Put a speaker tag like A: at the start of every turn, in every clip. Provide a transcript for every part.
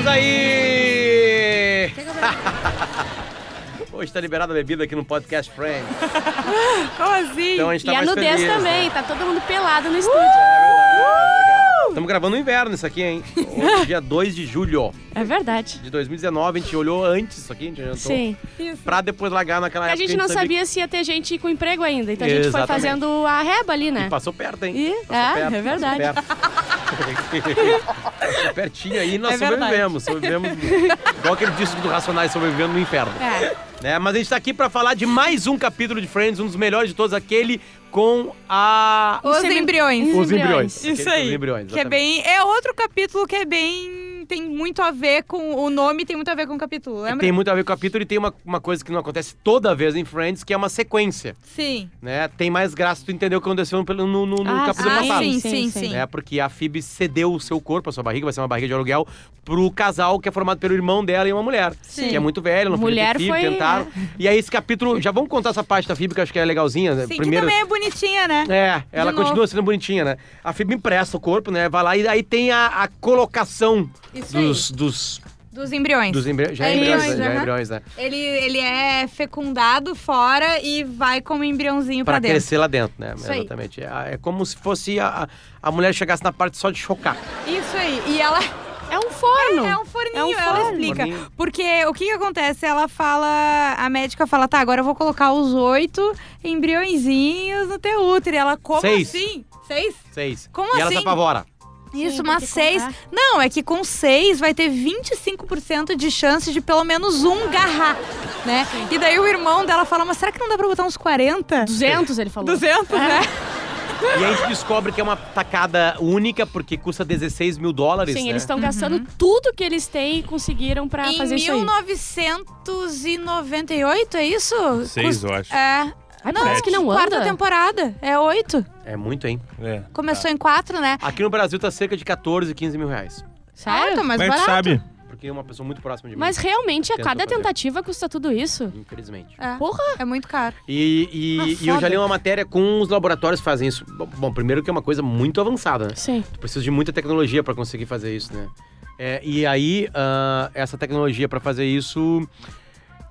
A: Estamos aí! Hoje tá liberada a bebida aqui no Podcast Friends.
B: Como assim?
A: Então a gente tá
C: e a
A: mais
C: nudez
A: feliz,
C: também,
A: né?
C: tá todo mundo pelado no estúdio.
A: É verdade, legal. Estamos gravando no inverno isso aqui, hein? Hoje, dia 2 de julho
C: É verdade.
A: de 2019. A gente olhou antes isso aqui, a gente adiantou.
C: Sim.
A: Pra depois largar naquela
C: Porque a
A: época.
C: gente não
A: sabia
C: se ia ter gente com emprego ainda. Então a gente foi
A: Exatamente.
C: fazendo a reba ali, né?
A: Passou perto, hein?
C: E-
A: Passou
C: é,
A: perto,
C: é verdade.
A: Passou perto. Passou pertinho aí e nós
B: É verdade.
A: sobrevivemos. Sobrevivemos. Igual aquele disco do Racionais sobrevivendo no inferno.
C: É.
A: Né? Mas a gente tá aqui pra falar de mais um capítulo de Friends, um dos melhores de todos, aquele com a.
B: Os
C: Semi-
B: embriões.
C: Os
A: Os embriões.
B: Isso aí.
A: Os embriões,
B: Que é bem. É outro capítulo que é bem. Tem muito a ver com. O nome tem muito a ver com o capítulo, lembra?
A: Tem muito a ver com o capítulo e tem uma, uma coisa que não acontece toda vez em Friends, que é uma sequência.
B: Sim.
A: Né? Tem mais graça tu entender o que aconteceu no, no, no- no
C: Ah,
A: capítulo
B: ah,
A: passado.
B: sim,
C: Sim,
B: sim,
C: sim.
B: sim.
A: É porque a Phoebe cedeu o seu corpo, a sua barriga, vai ser uma barriga de aluguel, pro casal que é formado pelo irmão dela e uma mulher.
B: Sim.
A: Que é muito velha, não
C: Mulher
A: filho,
C: foi-
A: tentaram. E aí esse capítulo, já vamos contar essa parte da Phoebe, que eu acho que é legalzinha. né?
B: Sim,
A: Primeiro,
B: que também é bonitinha, né?
A: É, ela
B: De novo.
A: continua sendo bonitinha, né? A Phoebe empresta o corpo, né? Vai lá e aí tem a, a colocação
B: Isso aí.
A: dos, dos,
B: Dos embriões.
A: dos embri... já é
B: É
A: embriões,
B: embriões,
A: né? já é embriões, né?
B: Ele, ele é fecundado fora e vai como embriãozinho pra,
A: Pra
B: dentro.
A: crescer lá dentro, né?
B: Isso aí.
A: Exatamente. É, é como se fosse a, a mulher chegasse na parte só de chocar.
B: Isso aí. E ela
C: É um forno.
B: é um forninho,
C: É um
B: ela
C: forno.
B: explica.
A: Forninho.
B: Porque o que que acontece? Ela fala, a médica fala, tá, agora eu vou colocar os oito embriõezinhos no teu útero. E ela, como
A: Seis.
B: assim? Seis?
A: Seis.
B: Como
A: e ela
B: assim?
A: se apavora.
B: Isso,
C: Sim,
B: mas seis.
C: com- é.
B: Não, é que com seis vai ter 25% de chance de pelo menos um garrar, né? E daí o irmão dela fala, mas será que não dá pra botar uns 40?
C: 200, ele falou.
B: 200, né?
A: E aí a gente descobre que é uma tacada única, porque custa 16 mil dólares.
C: Sim,
A: né?
C: eles estão gastando tudo que eles têm e conseguiram pra
B: Em
C: fazer isso aí.
B: 1998, é isso?
D: Seis,
B: Custa-
D: eu acho.
B: É.
C: Ai,
B: Não,
C: parece que não
B: quarta
C: anda.
B: temporada. É oito.
A: É muito, hein?
D: É.
B: Começou em quatro, né?
A: Aqui no Brasil tá cerca de 14, 15 mil reais.
C: Sério?
B: Ah, tá mais
D: tu
B: barato.
D: sabe?
A: Porque é uma pessoa muito próxima de mim.
C: Mas realmente, a cada
A: fazer.
C: tentativa custa tudo isso.
A: Infelizmente.
B: É.
C: Porra!
B: É muito caro.
A: E, e-
C: Ah,
A: e eu já li uma matéria com os laboratórios que fazem isso. Bom, primeiro que é uma coisa muito avançada, né?
C: Sim.
A: Tu precisa de muita tecnologia pra conseguir fazer isso, né? É, e aí, ah, essa tecnologia pra fazer isso,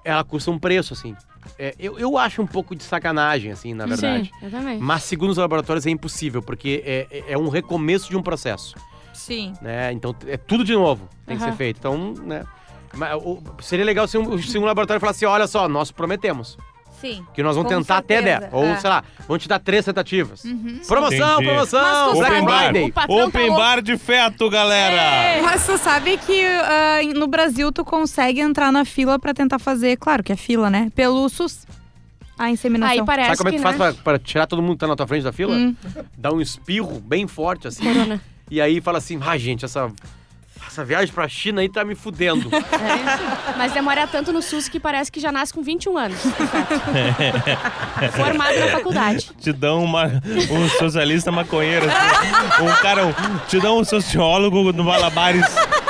A: ela custa um preço, assim. É, eu, eu acho um pouco de sacanagem, assim, na verdade.
C: Sim, eu também.
A: Mas segundo os laboratórios é impossível, porque é, é- um recomeço de um processo,
B: Sim.
A: né? Então é tudo de novo tem que
C: Aham.
A: ser feito. Então, né? mas o- seria legal se um, se um laboratório falasse, olha só, nós prometemos
B: Sim.
A: que nós vamos
B: Com
A: tentar até
B: certeza,
A: 10. Ou,
B: é.
A: sei lá, vamos te dar três tentativas.
B: Uhum.
A: Promoção,
D: Entendi.
A: promoção,
D: Open bar.
C: Tá
D: Open bar de feto, galera!
B: Mas tu sabe que ah, no Brasil tu consegue entrar na fila pra tentar fazer, claro que é fila, né? Pelo SUS. A inseminação.
C: Aí parece
A: Sabe como é que tu
C: que,
A: faz
C: né?
A: pra, pra tirar todo mundo que tá na tua frente da fila?
B: Hum.
A: Dá um espirro bem forte, assim.
C: Corona.
A: E aí fala assim, ah, gente, essa, essa viagem pra China aí tá me fudendo.
C: É. Mas demora tanto no SUS que parece que já nasce com 21 anos. Formado na faculdade.
D: Te dão uma, um socialista maconheiro, assim. um cara, um- te dão um sociólogo no Malabares.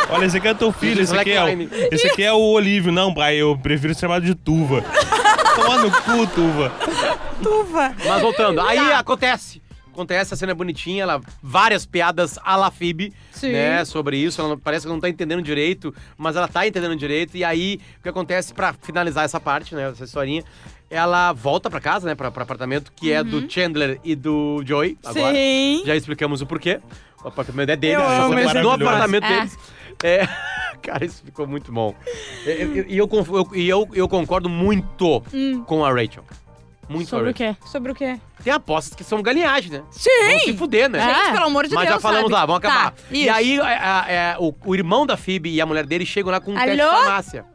D: Olha, esse aqui é teu filho, esse aqui é, o, esse aqui é o Olívio. Não, pai, eu prefiro ser chamado de Tuva. Toma no cu, Tuva.
B: Tuva.
A: Mas voltando, aí
B: Tá.
A: acontece. Acontece, a cena é bonitinha, ela, várias piadas à la Phoebe,
B: Sim.
A: né, sobre isso. Ela não- parece que não tá entendendo direito, mas ela tá entendendo direito. E aí, o que acontece pra finalizar essa parte, né, essa historinha, ela volta pra casa, né, pra apartamento, que é do Chandler e do Joey, agora.
B: Sim.
A: Já explicamos o porquê. O apartamento é dele,
B: Eu
A: já
B: amo
A: no
D: maravilhoso.
A: apartamento
C: É.
A: deles. É, cara, isso ficou muito bom. E eu, eu- e eu, eu- eu, eu concordo muito
B: Hum.
A: com a Rachel. Muito
C: Sobre o quê?
B: Sobre o quê?
A: Tem apostas que são galinhagem, né?
B: Sim!
A: Vão se fuder, né?
B: Gente,
C: É.
B: pelo amor de
A: Mas
B: Deus,
A: já falamos
B: sabe?
A: lá, vamos acabar.
B: Tá,
A: e
B: isso.
A: aí, é, é, é, o, o irmão da Phoebe e a mulher dele chegam lá com um teste de
B: Alô?
A: farmácia.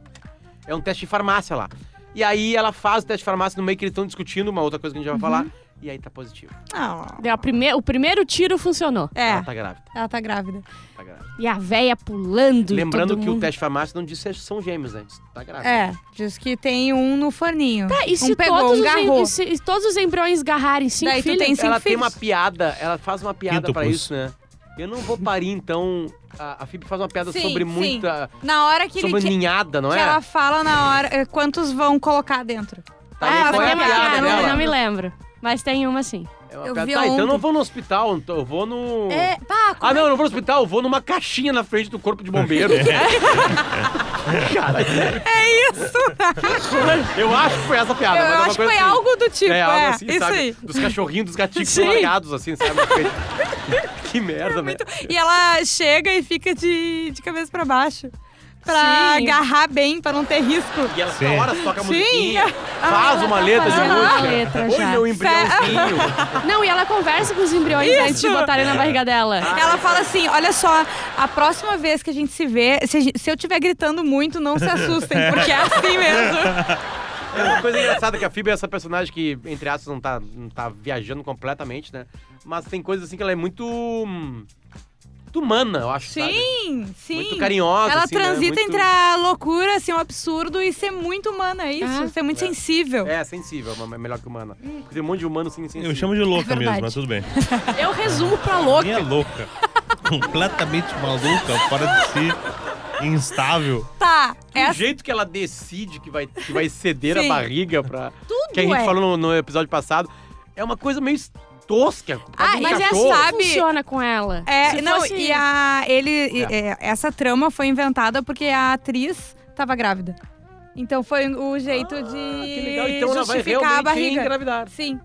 A: É um teste de farmácia lá. E aí ela faz o teste de farmácia no meio que eles estão discutindo, uma outra coisa que a gente vai falar. E aí tá positivo.
B: Ah,
C: Deu a prime- O primeiro tiro funcionou.
B: é,
A: Ela tá grávida.
B: ela tá grávida.
A: Tá grávida.
C: E a véia pulando. e
A: Lembrando
C: todo
A: que o
C: mundo.
A: teste de farmácia não diz se são gêmeos, né? Diz que Tá grávida.
B: É, diz que tem um no forninho.
C: Tá, e se,
B: um pegou,
C: todos,
B: um
C: os e se- todos os embriões garrarem cinco
B: Daí tu
C: filhos?
B: tem cinco
A: ela tem uma
B: filhos.
A: piada, ela faz uma piada pra
D: Quíntuplos.
A: isso, né? Eu não vou parir, então. A, a Phoebe faz uma piada
B: Sim,
A: sobre
B: sim.
A: muita.
B: Na hora que
A: Sobre
B: ele... que-
A: ninhada, não
B: que
A: é?
B: ela fala na hora eh, quantos vão colocar dentro.
A: Tá,
C: Ah,
A: qual é a piada
C: piada,
A: dela?
C: não me lembro. Mas tem uma sim.
A: É uma
B: Eu
A: piada.
B: vi
A: Tá, então eu
B: ontem.
A: não vou no hospital, então eu vou no.
B: É, pá, como
A: Ah, não, eu não vou no hospital, eu vou numa caixinha na frente do corpo de bombeiro. Cara,
B: é isso?
A: eu acho que foi essa piada.
B: Eu
A: mas é
B: acho que foi
A: assim.
B: algo do tipo,
A: é,
B: é,
A: algo assim,
B: isso
A: sabe?
B: aí.
A: Dos cachorrinhos, dos gatinhos
B: Sim.
A: largados, assim, sabe? Que merda, né?
B: E ela chega e fica de, de cabeça pra baixo. Pra
C: Sim.
B: agarrar bem, pra não ter risco.
A: E ela
D: Sim.
A: toda hora toca a
B: Sim.
A: musiquinha, faz uma letra de
C: faz uma
A: música.
C: letra
A: Oi,
C: já.
A: meu embriãozinho.
C: Não, e ela conversa com os embriões
B: Isso.
C: antes de botarem na barriga dela.
B: Ela fala assim: olha só, a próxima vez que a gente se vê, se, a gente- se eu estiver gritando muito, não se assustem, porque é assim mesmo.
A: É uma coisa engraçada que a Phoebe é essa personagem que, entre aspas, não tá, não tá viajando completamente, né? Mas tem coisas assim que ela é muito. hum, muito humana, eu acho. sabe?
B: Sim, sim.
A: Muito carinhosa.
B: Ela
A: assim, né?
B: transita
A: Muito-
B: entre a loucura, assim, o absurdo e ser muito humana, é isso?
C: Ah.
B: ser muito sensível.
A: É, sensível, é melhor que humana. Porque tem um monte de humano sim, sensível.
D: Eu chamo de louca
B: É
D: mesmo, mas tudo bem.
C: Eu resumo pra louca.
D: Minha louca. Completamente maluca, fora de si. Instável.
B: Tá,
A: O
B: essa.
A: jeito que ela decide que vai, que vai ceder
B: Sim.
A: a barriga pra.
B: Tudo
A: Que a gente
B: é.
A: falou no, no episódio passado. É uma coisa meio tosca.
B: Ah,
C: Mas é
A: cachorro.
C: assim
B: sabe-
C: funciona com ela.
B: É,
C: Se
B: não,
C: fosse-
B: e a. Ele.
A: É.
B: é, essa trama foi inventada porque a atriz tava grávida. Então foi o jeito de
A: Ah, que legal. Então ela vai
B: justificar a barriga.
A: engravidar.
B: Sim.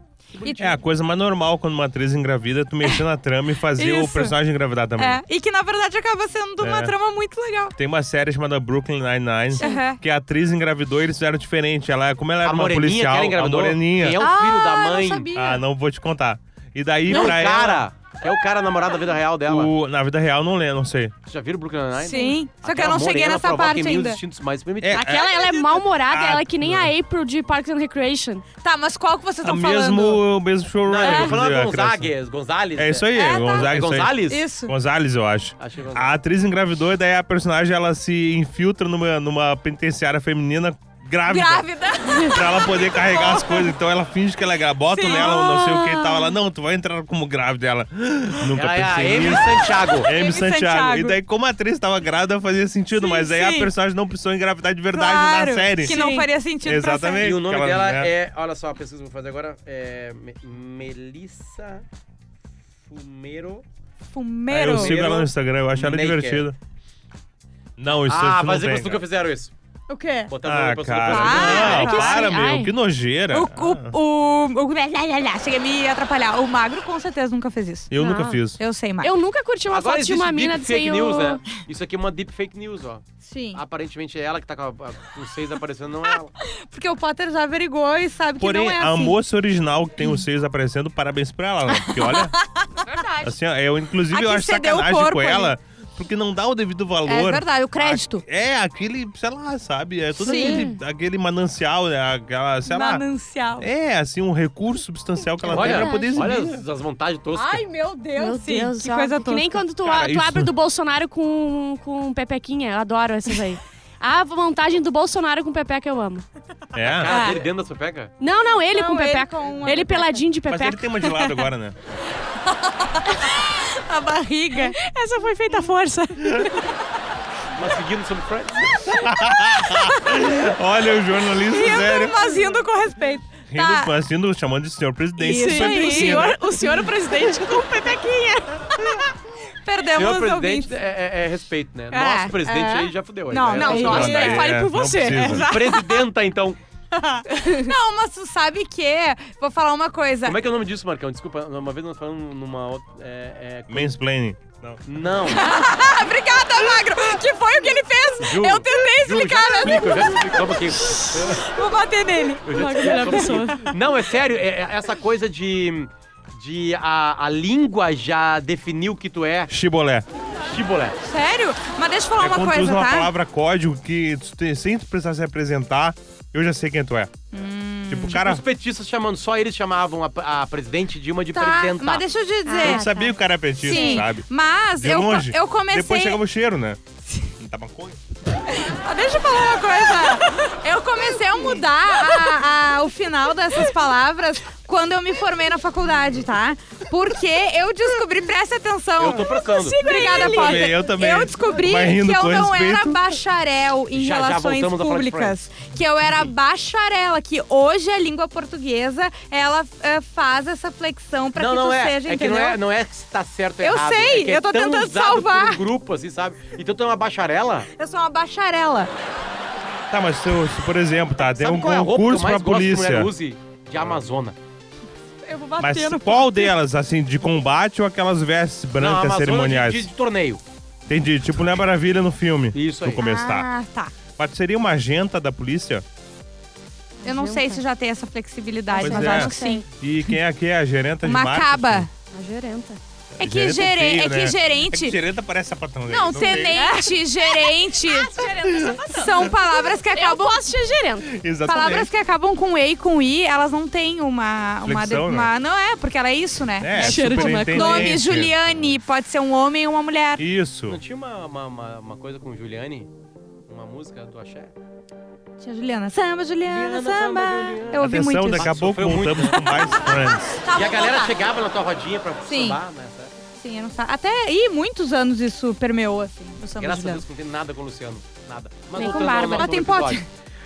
B: E,
D: É a coisa mais normal quando uma atriz engravida é tu mexer na trama e fazer o
B: Isso.
D: personagem engravidar também.
B: é, e que na verdade acaba sendo uma
D: É.
B: trama muito legal.
D: Tem uma série chamada Brooklyn Nine-Nine, que a atriz engravidou e eles fizeram diferente. Ela, como ela era
A: A
D: uma policial,
A: ela
D: a moreninha.
A: Quem é o
B: Ah,
A: filho da
B: eu não
A: mãe?
B: sabia.
D: Ah, não vou te contar. E daí,
A: Não, o
D: pra ela,
A: cara. É o cara namorado da vida real dela.
D: o- na vida real, não lembro, não sei.
A: Vocês já viram Brooklyn Nine-Nine?
B: Sim. Só que eu não cheguei nessa parte ainda.
A: instintos mais.
D: É,
C: Aquela, ela é mal-humorada,
D: Ah,
C: ela é que nem a April de Parks and Recreation.
B: Tá, mas qual que vocês
D: A
B: estão
D: mesmo,
B: falando?
D: o mesmo
A: Não,
D: showrunner.
A: eu tô falando
D: a
A: Gonzagues, Gonzalez.
D: criação. É isso aí,
B: É, tá.
A: É
D: isso aí.
A: Gonzalez?
B: Isso.
D: Gonzalez, eu acho.
A: Achei que
D: A
A: Gonzalez.
D: atriz engravidou e daí a personagem ela se infiltra numa, numa penitenciária feminina grávida.
B: Grávida.
D: Pra ela poder carregar as coisas. Então ela finge que ela é grávida. Bota
B: Sim.
D: nela, não sei o que e tal. Ela, não, tu vai entrar como grávida. Ela, nunca
A: Ela é a
D: pensei
A: Amy
D: nisso.
A: Santiago.
D: Amy
B: Amy
D: Santiago.
B: Santiago.
D: E daí, como a atriz tava grávida, fazia sentido.
B: Sim,
D: mas aí a
B: sim.
D: personagem não precisou engravidar de verdade
B: Claro,
D: na série.
B: Que não
C: Sim.
B: faria sentido
D: Exatamente.
A: E o nome
D: Aquela-
A: dela é. Olha só, a pesquisa que eu vou fazer agora. É. Me- Melissa Fumero.
D: Aí
B: Fumeiro.
D: eu sigo ela no Instagram, eu acho ela
A: Naked.
D: divertida. Não, isso
A: Ah,
D: não
A: mas
D: tem,
A: eles nunca fizeram isso.
B: O quê?
A: Botaram
D: Ah, cara.
B: Ah,
D: não,
C: é que
D: para,
C: assim,
D: meu.
C: ai.
D: Que nojeira.
B: O,
D: Ah,
B: o, o, o, Chega a me atrapalhar. O magro com certeza nunca fez isso.
D: eu
C: Não.
D: nunca fiz.
B: Eu sei, magro.
C: Eu nunca curti uma
A: Agora
C: foto de uma mina
A: deep
C: sem
A: fake
C: o...
A: news, né? Isso aqui é uma deep fake news, ó.
B: Sim.
A: Aparentemente é ela que tá com, a, a, os seis aparecendo, não é ela.
B: Porque o Potter já averigou e sabe que
D: Porém,
B: não é
D: a
B: assim.
D: moça original que tem os seios aparecendo, parabéns pra ela, né? Porque olha,
C: Verdade.
D: assim, eu inclusive
B: A
D: eu
B: que
D: acho
B: o
D: sacanagem
B: corpo
D: com ela, porque não dá o devido
B: É
D: valor.
B: verdade, o crédito.
D: A- É, aquele, sei lá, sabe? É todo aquele, aquele manancial, né? Aquela, sei lá.
B: Manancial.
D: É, assim, um recurso substancial que ela tem
A: Olha,
D: pra poder exibir.
A: olha as, as montagens toscas.
B: Ai, meu Deus,
C: Meu
B: sim.
C: Deus,
B: que
C: ó,
B: coisa
C: que
B: toda.
C: nem quando tu,
D: Cara,
C: tu
D: isso-
C: abre do Bolsonaro com, com pepequinha. Eu adoro essas aí. A montagem do Bolsonaro com pepeca eu amo.
D: É.
A: Cara
C: Ah.
A: dele dentro da sua peca?
C: Não, não, ele
B: Não,
C: com
B: ele
C: pepeca.
B: com
C: Ele,
B: pepeca.
C: peladinho de
D: Mas
C: pepeca.
D: ele tem uma de lado agora, né?
B: A barriga.
C: Essa foi feita à força.
A: Mas seguindo sobre Friends.
D: Olha o jornalista sério.
B: Rindo, mas rindo com respeito.
D: Rindo,
B: Tá.
D: mas rindo, chamando de senhor presidente.
B: Isso aí.
C: o, senhor, o senhor presidente com pepequinha.
B: Perdemos
A: Senhor presidente é, é- é respeito, né?
B: É,
A: Nosso presidente
B: é.
A: aí já fudeu. aí,
B: Não,
A: né?
B: não,
A: Nosso
B: nossa,
A: presidente.
B: daí
C: fale por
D: não
C: você.
D: precisa.
A: Presidenta, então.
B: Não, mas tu sabe que... Vou falar uma coisa.
A: Como é que é o nome disso, Marcão? Desculpa, uma vez nós falamos numa. É, é...
D: Mansplaining. Não.
A: Não.
B: Obrigada, Magro! Que foi o que ele fez?
A: Ju,
B: eu tentei explicar, né?
A: eu já explico.
B: Vou bater nele.
A: Pouquinho. Não, é sério, é- é essa coisa de... De a, a língua já definir o que tu é.
D: Chibolé.
A: Chibolé.
B: Sério? Mas deixa eu falar
D: É
B: uma coisa,
D: usa uma
B: tá?
D: palavra código que tu sem tu precisar se apresentar, eu já sei quem tu é.
B: Hum.
D: Tipo, cara,
A: Os petistas chamando, só eles chamavam a, a presidente Dilma de
B: Tá,
A: presidenta.
B: mas deixa eu te
D: a
B: dizer.
D: gente sabia que o cara é petista,
B: Sim,
D: sabe?
B: mas
D: De
B: eu,
D: longe.
B: eu comecei...
D: Depois chegava o cheiro, né? Tá maconha.
B: Ah, Deixa eu falar uma coisa. Eu comecei a mudar a- a- o final dessas palavras quando eu me formei na faculdade, tá? Porque eu descobri, presta atenção.
A: Eu tô prestando.
B: Obrigada, Potter.
D: também, eu também.
B: Eu descobri
D: Mas rindo
B: que eu
D: com
B: não
D: respeito.
B: era bacharel em
A: Já- já
B: relações
A: voltamos a falar de
B: públicas. Que eu era bacharela, que hoje a língua portuguesa, ela eh, faz essa flexão pra
A: não,
B: que
A: não
B: tu
A: é.
B: seja,
A: é que
B: entendeu?
A: não é, não é se tá certo ou
B: Eu
A: errado.
B: sei,
A: é que é
B: eu tô
A: tão
B: tentando
A: usado
B: salvar.
A: Por um grupo, assim, sabe? Então tu é uma bacharela.
B: Eu sou uma bacharela.
D: Tá, mas se, eu- se, por exemplo, tá, tem
A: sabe
D: um
A: qual é a roupa que eu
D: concurso
A: mais
D: pra
A: gosto que
D: polícia.
A: use? De Amazona.
B: Eu vou
D: Mas
B: bater no
D: qual delas, assim, de combate ou aquelas vestes
A: não,
D: brancas
A: Amazona
D: cerimoniais?
A: de, de, de torneio.
D: Entendi, tipo Mulher Maravilha no filme.
A: Isso
D: No
A: aí.
D: começo, tá.
B: Ah, tá.
D: Mas seria uma agenta da polícia?
B: Eu não sei se já tem essa flexibilidade,
D: Pois
B: mas
D: é.
B: acho que sim.
D: E quem é que é a gerenta de
B: Uma
D: marketing?
B: caba.
C: A gerenta.
B: É que,
D: Gerente
B: gere...
D: feio,
B: é que
D: né? É
B: gerente.
D: que gerenta parece sapatão. né?
B: Não,
D: tem.
B: tenente, gerente. São palavras que
C: Eu
B: acabam.
C: posso ser gerenta.
D: Exatamente.
B: Palavras que acabam com E e com I, elas não têm uma. uma,
D: Flexão, né?
B: uma- Não é, porque ela é isso, né?
D: É,
C: Cheiro de.
B: Nome Juliane, pode ser um homem ou uma mulher.
D: Isso.
A: Não tinha uma, uma, uma, uma coisa com Juliane? Uma música do Axé?
B: Tia Juliana. Samba, Juliana,
A: Juliana, samba,
B: samba.
A: Juliana.
B: Eu ouvi
D: Atenção,
B: muito
D: daqui
B: isso.
D: a pouco
A: Sofreu muito.
D: voltamos com mais Friends.
B: Tá,
A: e a galera
B: voltar.
A: chegava na tua rodinha pra
B: Sim.
A: sambar, né?
B: Sim, eu não sa- Até aí, muitos anos isso permeou, assim, o samba
A: Graças a
B: Juliana.
A: Deus que não tem nada com o Luciano. Nada. Mas
C: Nem com Bárbara.
B: Mas tem pote.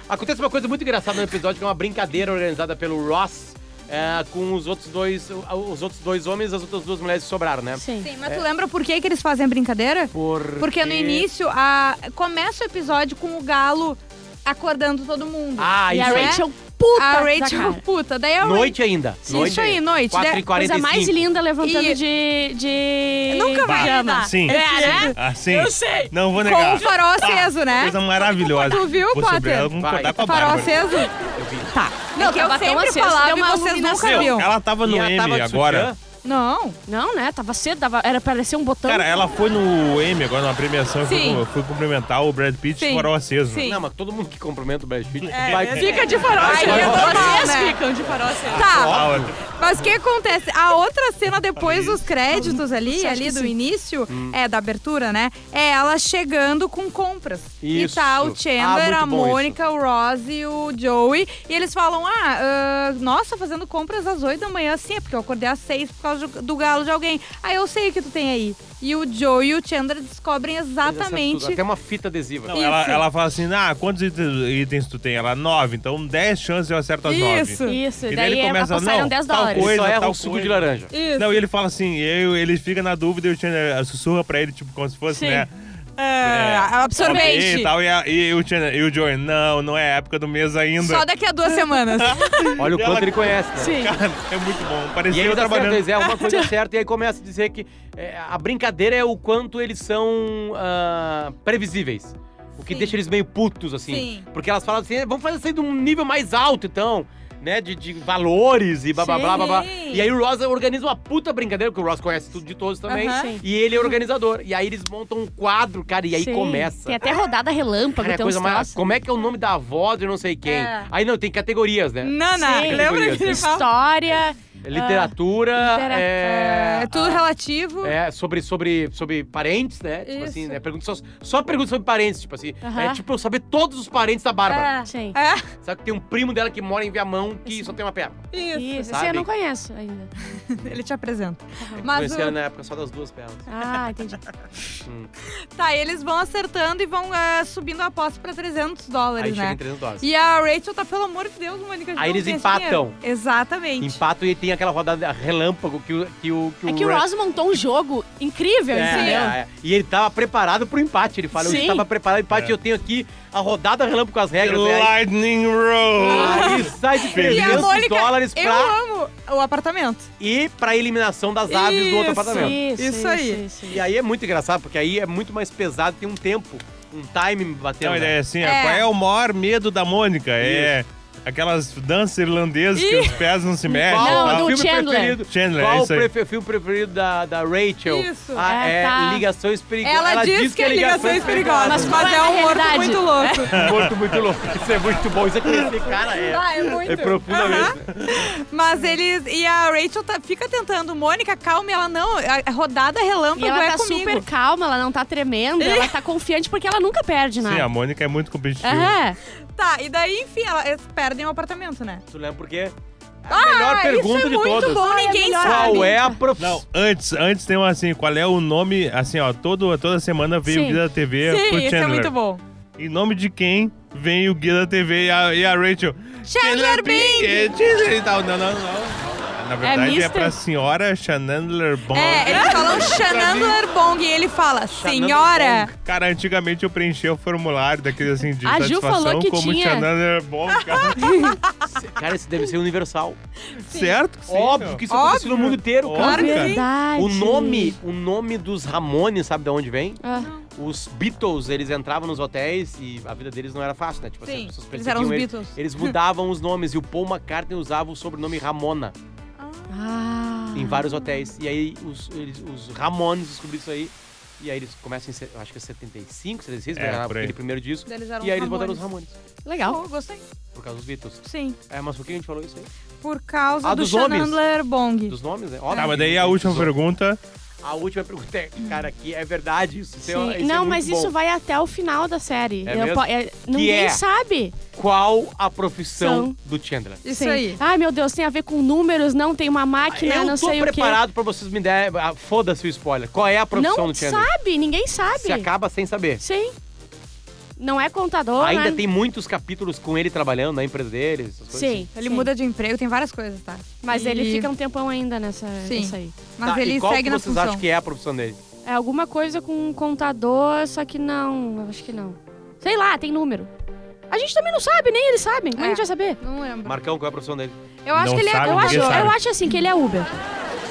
A: Acontece uma coisa muito engraçada no episódio, que é uma brincadeira organizada pelo Ross é, com os outros dois, os outros dois homens e as outras duas mulheres que sobraram, né?
C: Sim.
B: Sim, mas tu lembra por que, que eles fazem a brincadeira?
A: Porque,
B: Porque no início, a... começa o episódio com o galo acordando todo mundo.
A: Ah,
C: E a
A: isso aí.
C: Rachel puta
B: a Rachel
C: cara.
B: puta. Daí a
A: Noite ainda.
B: Sim,
A: noite
B: isso aí, noite.
A: 4
B: né?
A: e
C: Coisa
A: 45.
C: mais linda levantando
B: E-
C: de, de.
B: Nunca vai
C: pijama.
B: dar.
D: Sim.
C: É, né?
D: Assim.
C: Eu sei.
D: Não vou
B: Com
D: negar.
B: o farol aceso, né?
D: Coisa maravilhosa.
B: Tu viu,
D: Vou
B: Potter?
D: ela concordar
A: Vai.
D: com a
B: Farol
D: Bárbara.
B: aceso?
A: Eu vi.
B: Tá.
C: Não,
B: é que eu sempre
C: aceso,
B: falava e vocês nunca viam.
D: Ela tava no M agora.
B: Não.
C: Não, né? Tava cedo, tava, era parecer um botão.
D: Cara, ela foi no M agora, numa premiação. Eu fui,
B: Sim.
D: eu fui cumprimentar o Brad Pitt
B: Sim.
D: e farol aceso.
B: Sim.
A: Não, mas todo mundo que cumprimenta o Brad Pitt
B: É,
A: vai...
C: Fica de farol aceso.
B: é
C: Vocês
B: né?
C: ficam de farol aceso.
B: Tá,
D: Ah, olha.
B: mas o que acontece? A outra cena depois dos créditos ali, ali do
C: sim?
B: início, é, da abertura, né? É ela chegando com compras.
A: Isso.
B: E tá o
A: Ah,
B: Chandler,
A: muito
B: a Mônica, o Ross e o Joey. E eles falam, ah, ah, nossa, fazendo compras às 8 da manhã, sim, é porque eu acordei às 6 por causa do- do galo de alguém. Ah, eu sei o que tu tem aí. E o Joey e o Chandler descobrem exatamente...
A: Até uma fita adesiva.
D: Não, ela, ela fala assim, ah, quantos itens, tu tem? Ela, nove. Então, dez chances eu acerto as nove.
B: Isso.
C: Isso,
D: E daí
C: daí
D: ele começa,
C: apostaram
D: não,
C: 10
D: tal
C: dólares.
D: Coisa,
A: só erra
D: tal
A: o suco
D: coisa.
A: de laranja.
B: Isso.
D: Não, e ele fala assim, eu, ele fica na dúvida e o Chandler sussurra pra ele, tipo, como se fosse,
C: Sim.
D: né?
B: É,
D: Ok
B: absorvente.
D: E, tal, e, a- e o Chandler, e o Joey, não, não é época do mês ainda.
B: Só daqui a duas semanas.
A: Olha o
D: Ela-
A: quanto ele conhece, né?
C: Sim.
D: Cara, é muito bom.
A: E
D: Parecia
A: aí
D: eu
A: ele dá certo,
D: trabalhando.
A: eles é uma coisa certa, e aí começa a dizer que é, a brincadeira é o quanto eles são ah, previsíveis. O que
B: Sim.
A: deixa eles meio putos, assim.
B: Sim.
A: Porque elas falam assim, vamos fazer isso aí de um nível mais alto, então. Né, de, de valores e blá blá blá blá blá. E aí o Ross organiza uma puta brincadeira, porque o Ross conhece tudo de todos também.
B: Aham.
C: Sim.
A: E ele é organizador. E aí eles montam um quadro, cara, e aí
C: Sim.
A: começa.
C: Tem até rodada relâmpago,
A: Cara, é
C: tem uns
A: coisa mais.
C: troços.
A: Como é que é o nome da avó de não sei quem?
B: É.
A: Aí não, tem categorias, né?
B: Nana,
C: Sim.
B: lembra que ele fala?
C: História.
A: Literatura,
C: litera-
A: é...
B: É tudo relativo.
A: É, sobre, sobre, sobre parentes, né? Tipo
B: Isso.
A: assim, né? Pergunta só, só perguntas sobre parentes, tipo assim.
C: Aham.
A: É tipo eu saber todos os parentes da Bárbara.
B: É.
C: Sim.
B: É,
A: Sabe que tem um primo dela que mora em Viamão que só tem uma perna.
B: isso.
C: Isso, esse eu não conheço ainda.
B: Ele te apresenta. Mas
A: Conheci ela
B: o...
A: na época só das duas pernas.
C: Ah, entendi.
B: tá, eles vão acertando e vão é, subindo a aposta pra 300
A: Aí
B: dólares,
A: chega em
B: né?
A: 300 dólares.
B: E a Rachel tá, pelo amor de Deus, Mônica. gente
A: Aí
B: não
A: eles empatam.
B: dinheiro. Exatamente.
A: Empato e tem aquela rodada relâmpago que o. Que o, que
C: É que o Ross montou um jogo incrível,
A: É,
C: entendeu?
A: é, é. E ele tava preparado pro empate. Ele fala, eu
C: Sim.
A: estava preparado pro empate
D: É.
A: eu tenho aqui a rodada relâmpago com as regras. né? Aí,
D: Lightning Road.
A: aí sai de
D: Feliz.
B: E a
A: 300
B: Mônica,
A: dólares
B: eu
A: pra
B: amo o apartamento.
A: ir pra eliminação das aves do outro
B: Isso.
A: apartamento.
C: Isso,
B: Isso aí.
C: isso,
A: E aí é muito engraçado, porque aí é muito mais pesado, tem um tempo, um time batendo.
D: Não,
A: né?
D: é assim,
B: É.
D: qual é o maior medo da Mônica? É aquelas danças irlandesas que os pés não se mexem.
A: Qual
C: Não,
A: o filme
C: Chandler.
A: preferido?
D: Chandler,
A: Qual
D: é
A: o
D: isso aí.
A: prefe- filme preferido da, da Rachel?
B: Isso.
A: Ah,
C: É,
A: é,
C: tá.
A: Ligações Perigosas.
B: Ela, diz que é ligações perigosas,
C: Mas qual é
B: é
C: a
B: um morto
C: realidade?
B: muito louco.
A: Morto muito louco. Isso é muito bom. Isso é conhecer, cara. É,
B: Ah, é muito.
A: é profundamente.
B: Mas eles. E a Rachel tá- fica tentando, Mônica, calma, e ela não. A rodada relâmpago
C: E ela
B: é
C: tá
B: comigo.
C: super calma, ela não tá tremendo, ela tá confiante porque ela nunca perde
D: Sim,
C: nada.
D: a Mônica é muito competitiva.
C: É.
B: Tá, e daí, enfim, ela- perdem o apartamento, né?
A: Tu lembra por quê? A melhor pergunta
B: isso é
A: de
B: muito
A: todas.
B: bom, ninguém
C: melhor.
B: sabe.
A: Qual é a profissão?
D: Não, antes, antes tem um assim, qual é o nome, assim, ó, todo, toda semana vem
C: Sim.
D: o Guia da TV
B: Sim,
D: pro
B: isso
D: Chandler.
B: é muito bom.
D: Em nome de quem vem o Guia da TV e a, e a Rachel?
B: Chandler Bing!
D: É, Chandler e tal. Não, não, não. Na verdade é,
C: mister?
D: pra senhora Chandler Bond.
B: É, eles falam Chandler Bong e ele fala, senhora.
D: Cara, antigamente eu preenchia o formulário daquele assim de
C: A
D: satisfação
C: falou que
D: como
C: tinha.
D: Chandler Bond, cara.
A: Cara, isso deve ser universal.
D: certo? que sim,
A: Óbvio
D: meu.
A: que isso acontece no mundo inteiro,
D: Óbvio.
A: cara.
D: cara.
C: Verdade.
A: O nome, o nome dos Ramones, sabe de onde vem?
C: Ah,
A: Os Beatles, eles entravam nos hotéis e a vida deles não era fácil, né? Tipo, assim,
B: Sim,
A: as pessoas
B: eles eram os Beatles.
A: Eles mudavam os nomes e o Paul McCartney usava o sobrenome Ramona
C: ah.
A: em vários hotéis. E aí os, eles- os Ramones descobriram isso aí. E aí eles começam em, acho que é 75, 76,
D: É,
A: gravaram
D: por aí.
A: aquele primeiro disco.
B: Eles eram
A: E aí eles
B: Ramones.
A: botaram os Ramones,
C: Legal.
B: Oh, gostei.
A: por causa dos Beatles.
B: Sim.
A: É, mas por que a gente falou isso aí?
B: Por causa
A: Ah,
B: do
A: dos nomes?
B: Chandler Bong.
A: Dos nomes, né? Óbvio.
D: Tá, mas daí a última pergunta.
A: A última pergunta é, cara, que é verdade isso? É-
C: Sim.
A: isso é
C: Não,
A: muito
C: mas
A: bom.
C: isso vai até o final da série.
A: É
C: Eu
A: mesmo?
C: é- ninguém
A: é?
C: sabe.
A: Qual a profissão
C: São.
A: do Chandler?
B: Isso
C: Sim.
B: aí.
C: Ai, meu Deus, tem a ver com números, não tem uma máquina,
A: eu
C: não
A: tô
C: sei o quê.
A: preparado pra vocês me derem. ah, Foda-se o spoiler. Qual é a profissão
C: Não
A: do Chandler?
C: sabe, ninguém sabe.
A: Se acaba sem saber.
C: Sim. Não é contador,
A: Ainda
C: né?
A: tem muitos capítulos com ele trabalhando na empresa dele, essas coisas
C: Sim,
B: Ele
C: sim.
B: muda de emprego, tem várias coisas, tá?
C: Mas
B: E-
C: ele fica um tempão ainda nessa
B: Sim.
C: nessa aí.
B: Mas
A: Tá,
B: ele
A: e qual
B: segue
A: que
B: na
A: vocês
B: função.
A: acham que é a profissão dele?
C: É alguma coisa com um contador, só que não, eu acho que não. Sei lá, tem número. A gente também não sabe, nem eles sabem. Como a
B: É.
C: gente vai saber?
B: Não lembro.
A: Marcão, qual é a profissão dele?
B: Eu acho
D: Não
B: que ele é,
D: sabe,
C: Eu
D: ninguém
C: acho,
D: sabe.
C: eu acho assim que ele é Uber.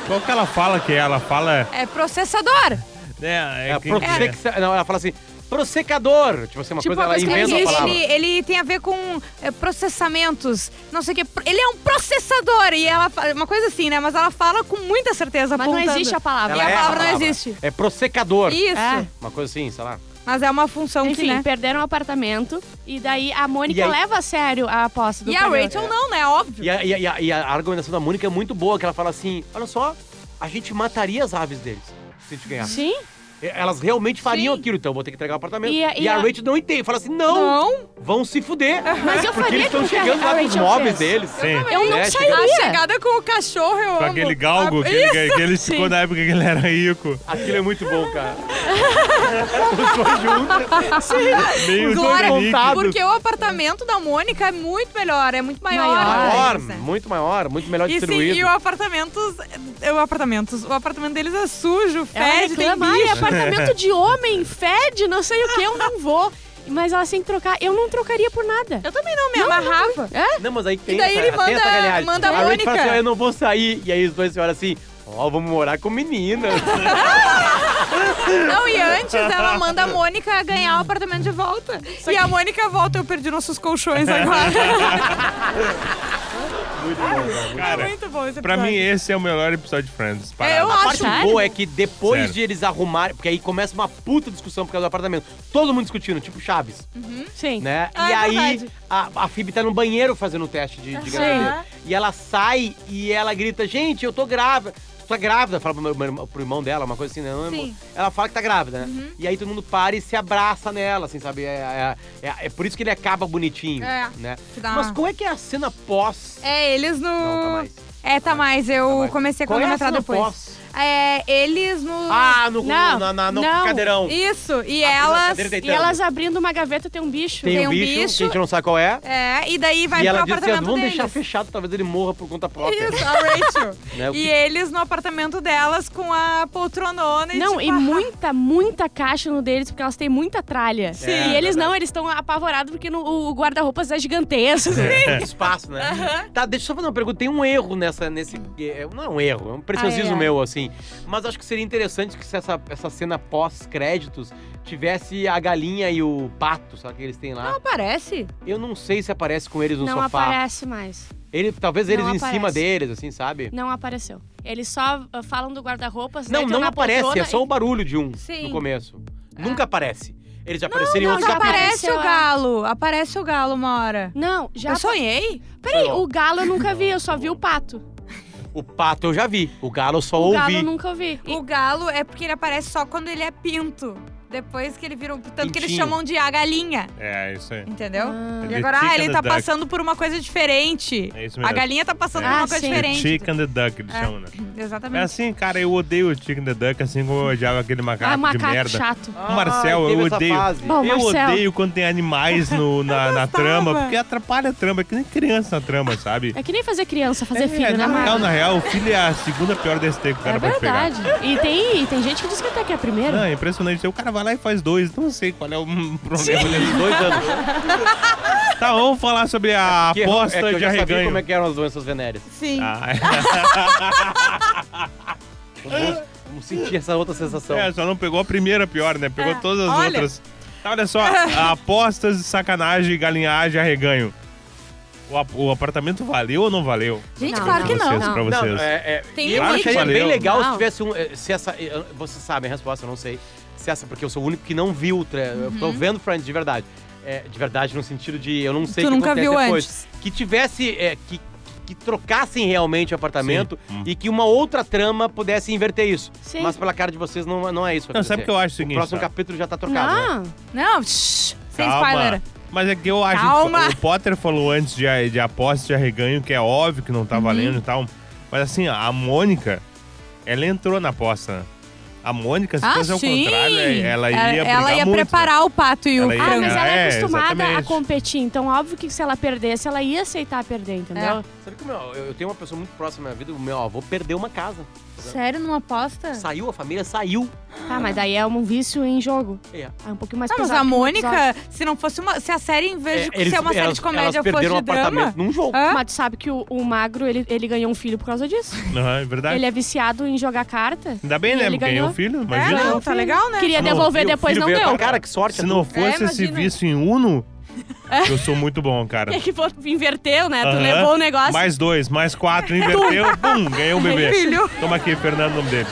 D: Qual que ela fala que é? Ela fala.
B: é processador.
D: É,
A: É,
D: é,
A: a
D: que-
A: prosexa- Não, ela fala assim, prosecador. Tipo assim, uma
C: Tipo
A: coisa,
C: uma
A: ela inventa a
B: Ele,
A: palavra.
B: ele, ele tem a ver com é, processamentos, não sei o que. Ele é um processador e ela uma coisa assim, né? Mas ela fala com muita certeza.
C: Mas não
B: apontando.
C: existe a palavra.
B: Ela
A: Ela
B: a
A: é
B: palavra não
A: palavra.
B: existe.
A: É prosecador.
B: Isso.
C: É.
A: Uma coisa assim, sei lá.
B: Mas é uma função
C: Enfim,
B: que, né?
C: perderam o apartamento e daí a Mônica
A: E aí-
C: leva a sério a aposta do
B: E a
C: pneu.
B: Rachel não, né? Óbvio.
A: E a, e, a, e a- e a argumentação da Mônica é muito boa, que ela fala assim, olha só, a gente mataria as aves deles se a gente ganhasse.
C: Sim,
A: Elas realmente fariam
B: Sim.
A: aquilo, então eu vou ter que entregar o apartamento.
C: E
A: E
C: a-
A: a,
C: e a-
A: Rachel não entende, fala assim, não,
B: Não.
A: vão se fuder.
C: Mas eu
A: porque eles estão
C: a-
A: chegando lá
C: a
A: com os
C: Rachel
A: móveis
C: fez.
A: deles.
D: Sim.
C: eu não
A: É,
C: sairia.
B: A chegada com o cachorro, eu
D: Com
B: amo.
D: aquele galgo
B: Ah,
D: que ele, que ele ficou
C: Sim.
D: na época que ele era rico.
A: Aquilo é muito bom, cara. Os dois juntos.
D: Meio
B: Glória. Porque o apartamento da Mônica é muito melhor, é muito maior.
C: Maior.
A: Maior,
B: né?
A: muito maior, muito melhor
B: E sim,
A: distribuído.
B: e o apartamento. O apartamento. O apartamento deles é sujo,
C: Ela
B: fede, tem
C: reclama, ai,
B: bicho.
C: apartamento de homem, fede, não sei o que, eu não vou. Mas ela sem trocar, eu não trocaria por nada.
B: Eu também não me amarrava.
C: É?
A: Não, mas aí tem
B: E daí
A: essa,
B: ele
A: tem essa
B: manda- manda a Mônica.
A: fala assim, ó, eu não vou sair. E aí os dois se olham assim, ó, vamos morar com menina.
B: Não, e antes ela manda a Mônica ganhar o apartamento de volta. E a Mônica volta, eu perdi nossos colchões agora.
A: muito bom, cara.
D: Cara,
B: é muito bom esse
D: pra
B: episódio.
D: mim esse é o melhor episódio de Friends.
B: É, eu
D: parado.
A: A
B: acho.
A: parte
C: Sério?
A: boa é que depois
D: Sério.
A: de eles arrumarem, porque aí começa uma puta discussão por causa do apartamento. Todo mundo discutindo, tipo Chaves,
C: Sim.
A: né?
B: Ah,
A: e
B: é
A: aí
B: verdade.
A: a, a Phoebe tá no banheiro fazendo o teste de, de
B: Sim.
A: gravidez. E ela sai e ela grita, gente, eu tô grávida. Tá grávida, fala pro, meu, pro irmão dela, uma coisa assim, né?
B: Sim.
A: Ela fala que tá grávida, né? E aí todo mundo para e se abraça nela, assim, sabe? É, é, é- é por isso que ele acaba bonitinho,
B: É.
A: né?
B: Dá
A: Mas como é que é a cena pós?
B: É, eles no.
A: Não, tá mais.
B: É, tá mais. Eu
A: Tá mais.
B: comecei a
A: Qual é a
B: cronometrar
A: cena
B: depois.
A: pós?
B: É, eles no.
A: Ah, no,
C: Não,
A: na, na- no
C: não.
A: cadeirão.
B: Isso, e
A: Ah, na
B: elas.
A: cadeira
C: E
A: deitando.
C: elas abrindo uma gaveta tem um bicho.
A: Tem,
B: Tem
A: um bicho,
B: bicho.
A: que a gente não sabe qual é.
B: É, e daí vai
A: e ela
B: pro
A: diz assim, ó,
B: apartamento
A: vamos
B: deles.
A: deixar fechado, talvez ele morra por conta própria.
B: Isso, a Rachel.
A: Né, o
B: E
A: que-
B: eles no apartamento delas com a poltronona e
C: Não,
B: tipo,
C: e muita, muita caixa no deles, porque elas têm muita tralha.
A: Sim.
C: e
A: É,
C: eles não, eles estão apavorados porque no- o guarda-roupas é gigantesco.
A: espaço, né? Tá, deixa eu só fazer uma pergunta. Tem um erro nessa, nesse. é, Não é um erro, é um preciosismo
B: Ai, ai.
A: meu, assim. Mas acho que seria interessante que se essa, essa cena pós-créditos tivesse a galinha e o pato, sabe que eles têm lá.
B: Não aparece.
A: Eu não sei se aparece com eles no
C: não
A: sofá.
C: aparece mais.
A: Ele, talvez eles
C: Não
A: em cima
C: aparece.
A: deles, assim, sabe?
C: Não apareceu. Eles só ah, falam do guarda-roupas.
A: Não, não aparece, é só o barulho de um
B: Sim.
A: no começo. Nunca aparece. Eles já apareceram em
C: não,
A: outros
C: já
A: capítulos.
B: Aparece o
C: a-
B: galo. Aparece o galo uma hora.
C: e- Não, já.
B: Eu sonhei?
C: Peraí, o galo eu nunca vi, eu só vi o pato.
A: O pato eu já vi. O galo eu só
C: o
A: ouvi.
C: galo eu nunca ouvi.
B: O galo é porque ele aparece só quando ele é pinto. Depois que ele virou. Tanto que eles
A: Pintinho.
B: chamam de a galinha.
D: É, isso aí.
B: Entendeu?
C: Ah.
B: E agora, ah, ele
D: and
B: tá
D: duck.
B: passando por uma coisa diferente.
D: É isso
B: A
D: mesmo.
B: galinha tá passando
C: É.
B: por uma
C: Ah,
B: coisa
C: sim.
D: The
B: diferente.
D: Chicken the Duck, eles
B: É.
D: chamam, né? É
B: Exatamente.
D: assim, cara, eu odeio o Chicken the Duck, assim como eu odiava aquele macaco,
C: Ah,
D: de
C: macaco
D: merda.
C: chato.
D: O Marcel,
A: Ah, teve
D: eu odeio.
C: Bom,
D: eu
C: Marcel.
D: odeio quando tem animais no, na, na trama, porque atrapalha a trama, é que nem criança na trama, sabe?
C: É que nem fazer criança, fazer
D: É,
C: filho, né,
D: na real, na real, o filho é a segunda pior DST que o cara
C: É
D: pode pegar.
C: verdade. E tem, e tem gente que diz que até que é a primeira.
D: Não, é impressionante. O cara vai lá e faz dois. Não sei qual é o problema dele.
A: Dois anos.
D: Tá, vamos falar sobre a
A: Que-
D: aposta
A: é que eu
D: de
A: já sabia
D: arreganho.
A: como é que eram as doenças venéreas.
B: Sim.
D: Ah,
A: Vamos, vamos sentir essa outra sensação.
D: é, só não pegou a primeira pior, né? Pegou
B: É,
D: todas as
B: olha.
D: outras. Tá, olha só, apostas de sacanagem, galinhagem, arreganho. O, ap- o apartamento valeu ou não valeu?
B: Gente,
C: Não,
B: claro
C: não.
B: que
D: Pra vocês,
B: não.
D: pra
A: Não, é, é,
B: Tem
A: eu acharia bem legal se
C: Não.
A: tivesse um. eh, Se essa, eu- vocês sabem a resposta, eu não sei. Se essa, porque eu sou o único que não viu. o tra- Eu
B: Uhum.
A: tô vendo Friends de verdade. É, de verdade, no sentido de eu não sei o que
B: nunca
A: acontece
B: viu
A: depois.
B: antes.
A: Que tivesse. é, que, que trocassem realmente o apartamento
D: Sim. Hum.
A: e que uma outra trama pudesse inverter isso.
C: Sim.
A: Mas pela cara de vocês não, não é isso.
D: Não, sabe o que eu acho o seguinte,
A: O próximo
D: tá?
A: capítulo já tá trocado. né?
C: Não.
B: Não, shh, sem
D: Calma.
B: spoiler.
D: Mas é que eu acho
B: Calma.
D: que o Potter falou antes de, de aposta de arreganho, que é óbvio que não
B: Uhum.
D: tá valendo e tal. Mas assim, a Mônica, ela entrou na aposta. Né? A Mônica, se
B: Ah,
D: fosse ao
B: sim.
D: contrário, ela ia
B: Ela- ia
D: muito, né?
B: preparar o pato e o
D: Ela ia-
C: Ah, mas ela é
D: É,
C: acostumada a
D: exatamente.
C: competir. Então, óbvio que se ela perdesse, ela ia aceitar perder, entendeu?
B: É.
A: Sabe que o meu, eu, eu tenho uma pessoa muito próxima na minha vida, o meu avô perdeu uma casa.
B: Sério, numa aposta?
A: Saiu, a família saiu.
C: Tá, mas daí é um vício em jogo.
A: É.
C: É um pouquinho mais
B: Não, mas
C: pesado
B: a
C: que um episódio.
B: Mônica, se não fosse uma. Se a série, em vez de
A: É, eles-
B: ser uma série
A: elas-
B: de comédia,
A: elas
B: fosse
A: perderam um
B: de drama.
A: apartamento num jogo.
B: Hã?
C: Mas tu sabe que o, o magro, ele, ele ganhou um filho por causa disso.
D: Não, é verdade.
C: Ele é viciado em jogar carta.
D: Ainda bem,
C: E
D: né?
C: ele
D: Ganhou
C: ganhou.
D: um filho,
B: É,
D: imagina.
B: não, tá legal, né?
C: Queria
D: não
C: devolver,
A: E o
C: depois
A: filho
C: não
A: veio
C: deu.
A: Cara, que sorte.
D: Se
A: é
D: não
A: tu.
D: fosse
B: É,
D: esse
B: imagina.
D: vício em Uno, eu sou muito bom, cara.
C: É que for- inverteu, né? Tu
D: Aham.
C: levou o negócio.
D: Mais dois, mais quatro, inverteu, bum, ganhei um bebê.
B: Filho.
D: Toma aqui, Fernando, o nome dele.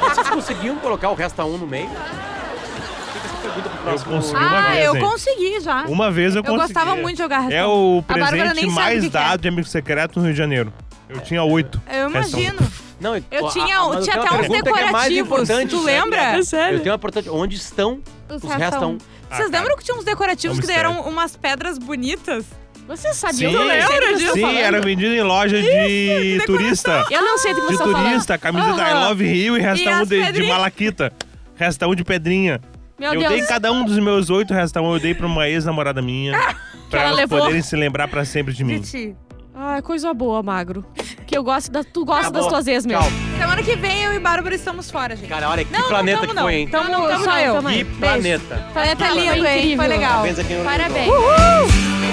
A: Vocês conseguiam colocar o resta um no meio? Fica essa pergunta pro próximo.
D: consegui. uma
B: Ah,
D: vez,
B: eu
D: hein?
B: consegui já.
D: Uma vez eu
B: Eu
D: consegui.
B: gostava muito de jogar
D: É o
B: Bárbara
D: presente
B: nem sabe o
D: mais
B: que que é.
D: dado de amigo secreto no Rio de Janeiro. Eu tinha oito.
B: Eu imagino.
A: Não,
B: Eu tinha,
A: a- mas
B: tinha
A: eu
B: até
A: tenho uma
B: uns
A: pergunta que é mais
B: decorativos.
A: importante,
B: tu lembra?
A: Eu tenho uma importante. Onde estão os restão?
D: Ah,
B: Vocês
D: cara.
B: lembram que tinha uns decorativos
D: É um
B: que
D: mistério.
B: eram umas pedras bonitas?
C: Você sabia?
D: Sim,
C: que vocês estão
D: sim era vendido em loja de turista.
C: Eu não sei do que
D: De
C: vocês estão falando.
D: turista, camisa da I. Love Rio e resta
B: E
D: um de, de malaquita. Resta um de pedrinha.
C: Meu
D: eu
C: Deus.
D: dei cada um dos meus oito resta um, eu dei pra uma ex-namorada minha. pra
C: ela
D: elas
C: levou.
D: poderem se lembrar pra sempre de mim.
B: De ti.
C: Ah, coisa boa, magro. Que eu gosto da, tu gosta
A: Acabou.
C: das tuas ex mesmo.
A: Tchau.
B: Semana que vem eu e Bárbara estamos fora, gente.
A: Cara, olha que
B: Não, não
A: planeta
B: tamo
A: que
B: não.
A: foi, hein?
B: Tamo,
C: Não, não, tamo
B: só
C: não,
B: eu.
A: Que
B: Beijo.
A: planeta.
B: Planeta lindo, hein? Foi legal.
A: Parabéns aqui no
C: Parabéns.
B: Uhul!